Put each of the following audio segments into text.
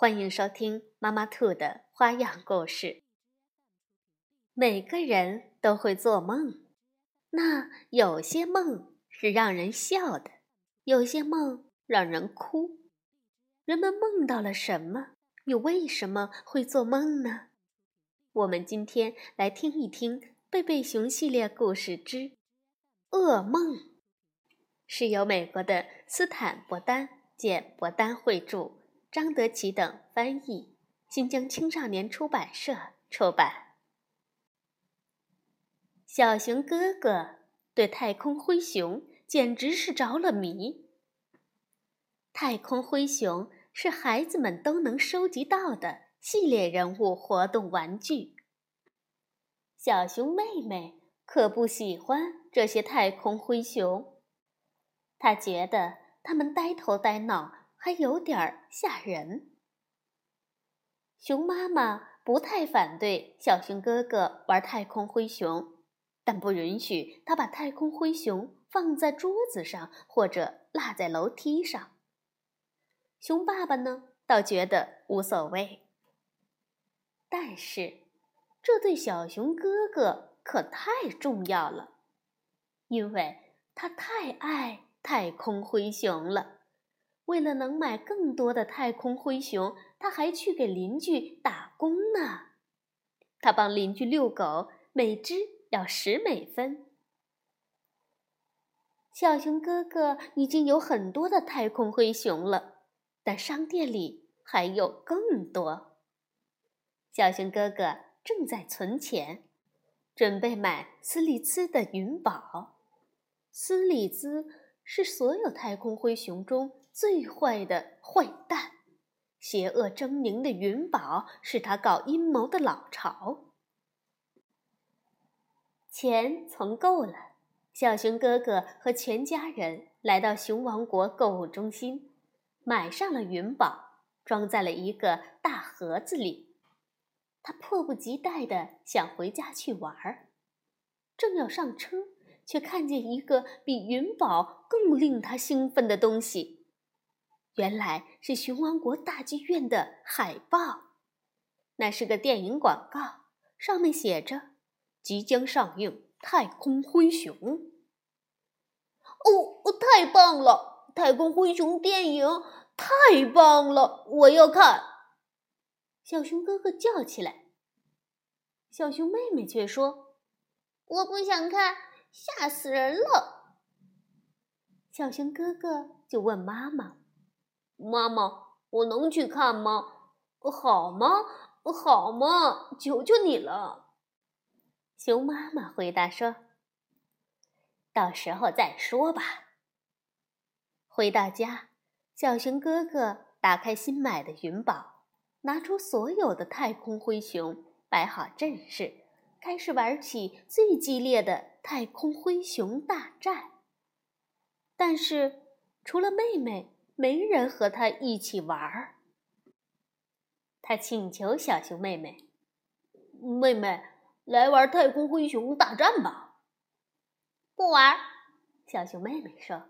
欢迎收听妈妈兔的花样故事。每个人都会做梦，那有些梦是让人笑的，有些梦让人哭。人们梦到了什么？又为什么会做梦呢？我们今天来听一听《贝贝熊系列故事之噩梦》，是由美国的斯坦伯丹简伯丹绘著。张德奇等翻译，新疆青少年出版社出版。小熊哥哥对太空灰熊简直是着了迷。太空灰熊是孩子们都能收集到的系列人物活动玩具。小熊妹妹可不喜欢这些太空灰熊，她觉得它们呆头呆脑。还有点儿吓人。熊妈妈不太反对小熊哥哥玩太空灰熊，但不允许他把太空灰熊放在桌子上或者落在楼梯上。熊爸爸呢，倒觉得无所谓。但是，这对小熊哥哥可太重要了，因为他太爱太空灰熊了。为了能买更多的太空灰熊，他还去给邻居打工呢。他帮邻居遛狗，每只要十美分。小熊哥哥已经有很多的太空灰熊了，但商店里还有更多。小熊哥哥正在存钱，准备买斯利兹的云宝。斯利兹是所有太空灰熊中。最坏的坏蛋，邪恶狰狞的云宝是他搞阴谋的老巢。钱存够了，小熊哥哥和全家人来到熊王国购物中心，买上了云宝，装在了一个大盒子里。他迫不及待地想回家去玩儿，正要上车，却看见一个比云宝更令他兴奋的东西。原来是熊王国大剧院的海报，那是个电影广告，上面写着“即将上映《太空灰熊》”。哦，太棒了！太空灰熊电影太棒了，我要看！小熊哥哥叫起来。小熊妹妹却说：“我不想看，吓死人了。”小熊哥哥就问妈妈。妈妈，我能去看吗？好吗？好吗？求求你了。熊妈妈回答说：“到时候再说吧。”回到家，小熊哥哥打开新买的云宝，拿出所有的太空灰熊，摆好阵势，开始玩起最激烈的太空灰熊大战。但是，除了妹妹。没人和他一起玩儿。他请求小熊妹妹：“妹妹，来玩太空灰熊大战吧。”不玩，小熊妹妹说：“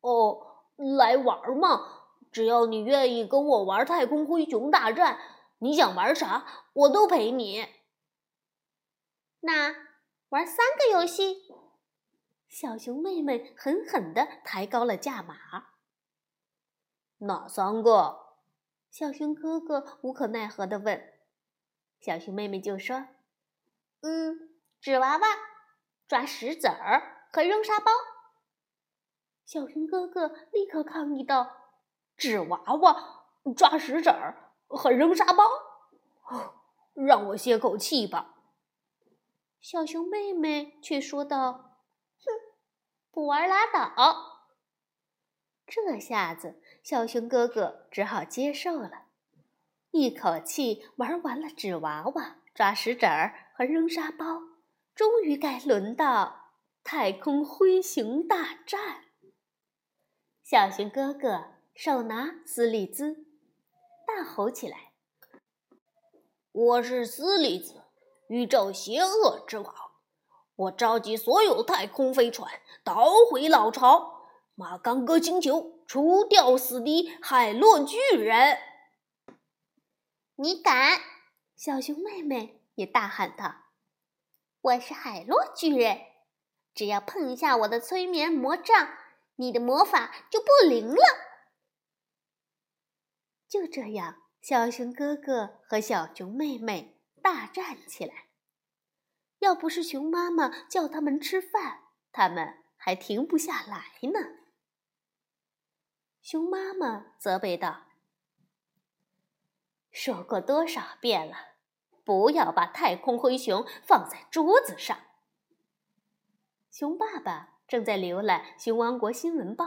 哦，来玩嘛！只要你愿意跟我玩太空灰熊大战，你想玩啥，我都陪你。”那玩三个游戏。小熊妹妹狠狠地抬高了价码。哪三个？小熊哥哥无可奈何地问。小熊妹妹就说：“嗯，纸娃娃、抓石子儿和扔沙包。”小熊哥哥立刻抗议道：“纸娃娃、抓石子儿和扔沙包？让我歇口气吧。”小熊妹妹却说道。不玩拉倒！这下子，小熊哥哥只好接受了，一口气玩完了纸娃娃、抓石子儿和扔沙包，终于该轮到太空灰熊大战。小熊哥哥手拿斯利兹，大吼起来：“我是斯利兹，宇宙邪恶之王！我召集所有太空飞船，捣毁老巢，马刚哥星球，除掉死敌海洛巨人！”你敢！小熊妹妹也大喊道：“我是海洛巨人，只要碰一下我的催眠魔杖，你的魔法就不灵了。”就这样，小熊哥哥和小熊妹妹大战起来。要不是熊妈妈叫他们吃饭，他们还停不下来呢。熊妈妈责备道。说过多少遍了，不要把太空灰熊放在桌子上。熊爸爸正在浏览《熊王国新闻报》，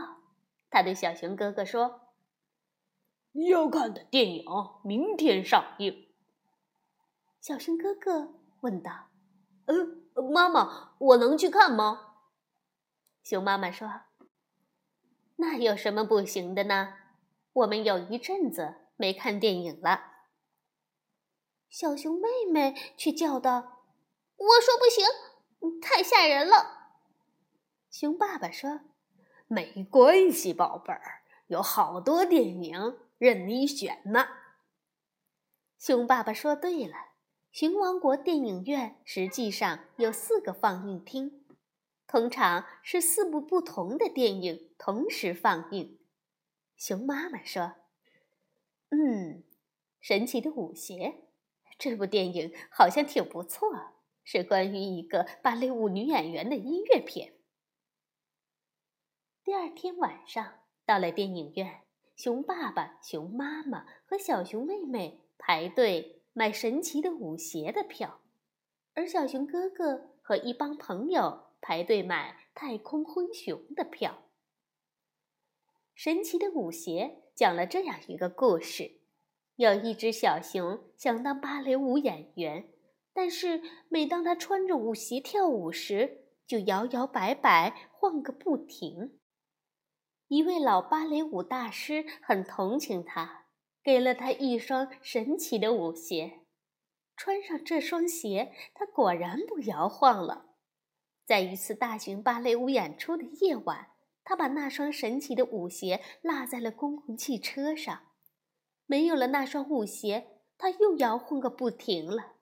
他对小熊哥哥说：“你要看的电影明天上映。”小熊哥哥问道：“嗯，妈妈，我能去看吗？”熊妈妈说：“那有什么不行的呢？我们有一阵子没看电影了。”小熊妹妹却叫道：“我说不行，太吓人了。”熊爸爸说：“没关系，宝贝儿，有好多电影任你选呢。”熊爸爸说：“对了，熊王国电影院实际上有四个放映厅，通常是四部不同的电影同时放映。”熊妈妈说：“嗯，神奇的舞鞋。”这部电影好像挺不错，是关于一个芭蕾舞女演员的音乐片。第二天晚上，到了电影院，熊爸爸、熊妈妈和小熊妹妹排队买神奇的舞鞋的票，而小熊哥哥和一帮朋友排队买太空灰熊的票。神奇的舞鞋讲了这样一个故事。有一只小熊想当芭蕾舞演员，但是每当他穿着舞鞋跳舞时，就摇摇摆摆，晃个不停。一位老芭蕾舞大师很同情他，给了他一双神奇的舞鞋。穿上这双鞋，他果然不摇晃了。在一次大型芭蕾舞演出的夜晚，他把那双神奇的舞鞋落在了公共汽车上。没有了那双舞鞋，他又摇晃个不停了。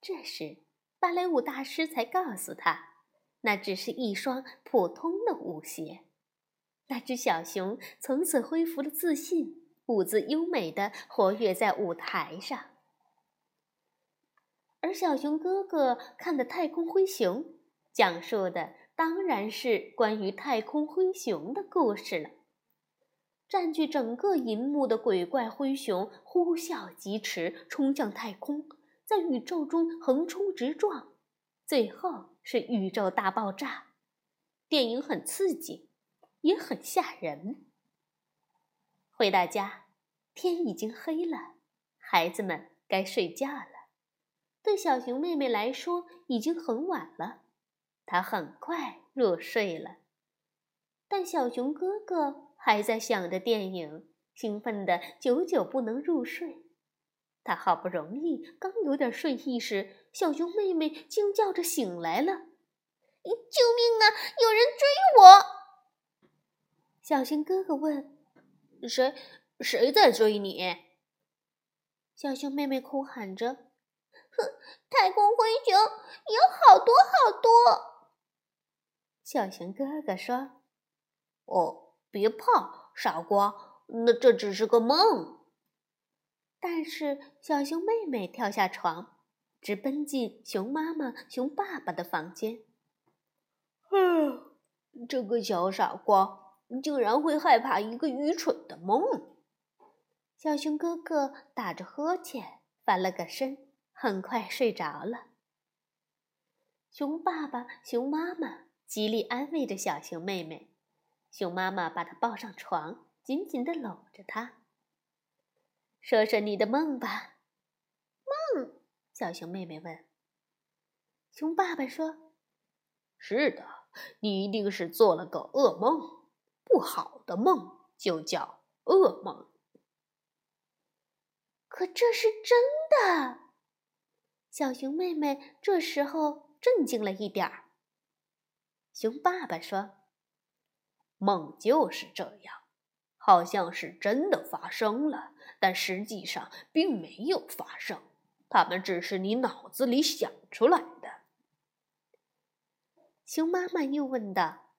这时，芭蕾舞大师才告诉他，那只是一双普通的舞鞋。那只小熊从此恢复了自信，舞姿优美的活跃在舞台上。而小熊哥哥看的《太空灰熊》，讲述的当然是关于太空灰熊的故事了。占据整个银幕的鬼怪灰熊呼啸疾驰，冲向太空，在宇宙中横冲直撞，最后是宇宙大爆炸。电影很刺激，也很吓人。回到家，天已经黑了，孩子们该睡觉了。对小熊妹妹来说，已经很晚了，她很快入睡了。但小熊哥哥。还在想着电影，兴奋的久久不能入睡。他好不容易刚有点睡意时，小熊妹妹惊叫着醒来了：“救命啊！有人追我！”小熊哥哥问：“谁？谁在追你？”小熊妹妹哭喊着：“哼，太空灰熊有好多好多。”小熊哥哥说：“哦。”别怕，傻瓜，那这只是个梦。但是小熊妹妹跳下床，直奔进熊妈妈、熊爸爸的房间。啊，这个小傻瓜竟然会害怕一个愚蠢的梦！小熊哥哥打着呵欠，翻了个身，很快睡着了。熊爸爸、熊妈妈极力安慰着小熊妹妹。熊妈妈把她抱上床，紧紧地搂着她。说说你的梦吧。梦？小熊妹妹问。熊爸爸说：“是的，你一定是做了个噩梦，不好的梦就叫噩梦。”可这是真的。小熊妹妹这时候震惊了一点儿。熊爸爸说：“梦就是这样，好像是真的发生了，但实际上并没有发生，它们只是你脑子里想出来的。”熊妈妈又问道：“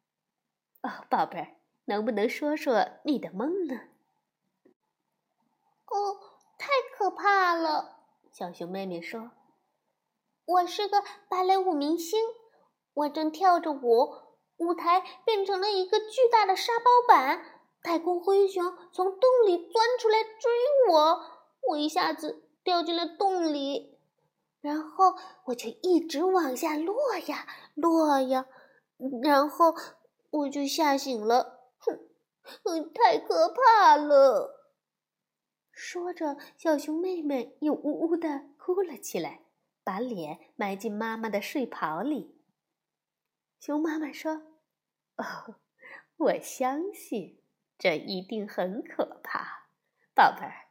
哦，宝贝儿，能不能说说你的梦呢？”“哦，太可怕了！”小熊妹妹说。我是个芭蕾舞明星，我正跳着舞，舞台变成了一个巨大的沙包板，太空灰熊从洞里钻出来追我，我一下子掉进了洞里，然后我就一直往下落呀落呀，然后我就吓醒了，哼，太可怕了！说着，小熊妹妹又呜呜的哭了起来。把脸埋进妈妈的睡袍里。熊妈妈说：“哦，我相信这一定很可怕，宝贝儿，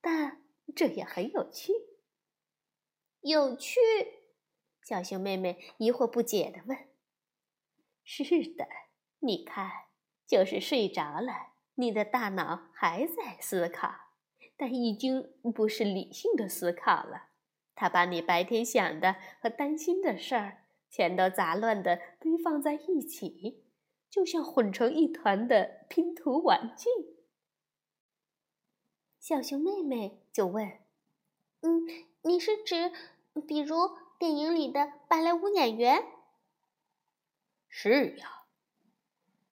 但这也很有趣。”有趣？小熊妹妹疑惑不解的问：“是的，你看，就是睡着了，你的大脑还在思考，但已经不是理性的思考了。”他把你白天想的和担心的事儿全都杂乱的堆放在一起，就像混成一团的拼图玩具。小熊妹妹就问：“嗯，你是指，比如电影里的芭蕾舞演员？”“是呀。”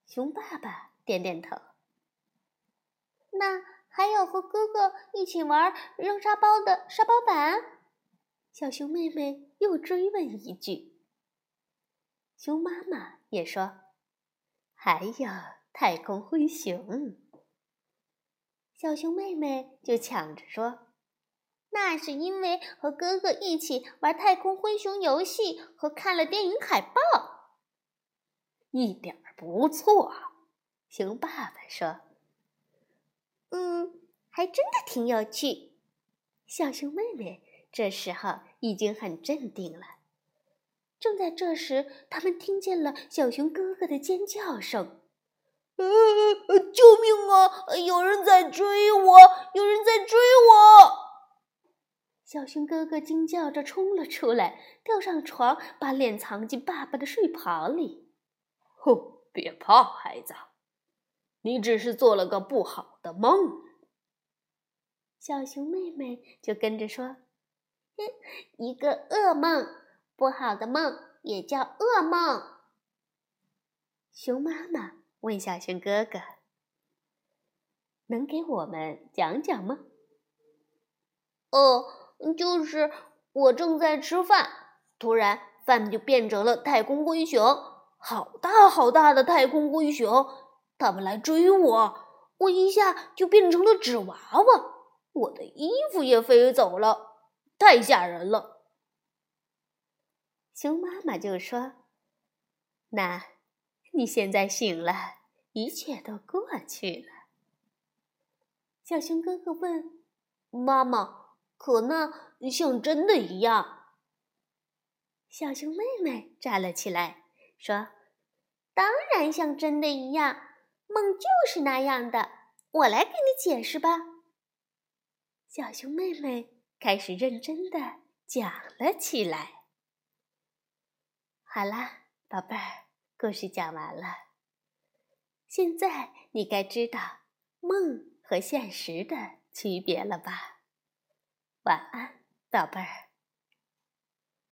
熊爸爸点点头。“那还有和哥哥一起玩扔沙包的沙包板？”小熊妹妹又追问一句：“熊妈妈也说，还有太空灰熊。”小熊妹妹就抢着说：“那是因为和哥哥一起玩太空灰熊游戏和看了电影海报。”一点不错，熊爸爸说：“嗯，还真的挺有趣。”小熊妹妹。这时候已经很镇定了。正在这时，他们听见了小熊哥哥的尖叫声：“呃，救命啊！有人在追我！有人在追我！”小熊哥哥惊叫着冲了出来，跳上床，把脸藏进爸爸的睡袍里。“哼，别怕，孩子，你只是做了个不好的梦。”小熊妹妹就跟着说。一个噩梦，不好的梦也叫噩梦。熊妈妈问小熊哥哥：“能给我们讲讲吗？”“哦，就是我正在吃饭，突然饭就变成了太空灰熊，好大好大的太空灰熊，他们来追我，我一下就变成了纸娃娃，我的衣服也飞走了。”太吓人了！熊妈妈就说：“那，你现在醒了，一切都过去了。”小熊哥哥问：“妈妈，可那像真的一样？”小熊妹妹站了起来，说：“当然像真的一样，梦就是那样的。我来给你解释吧。”小熊妹妹。开始认真的讲了起来。好了，宝贝儿，故事讲完了。现在你该知道梦和现实的区别了吧？晚安，宝贝儿。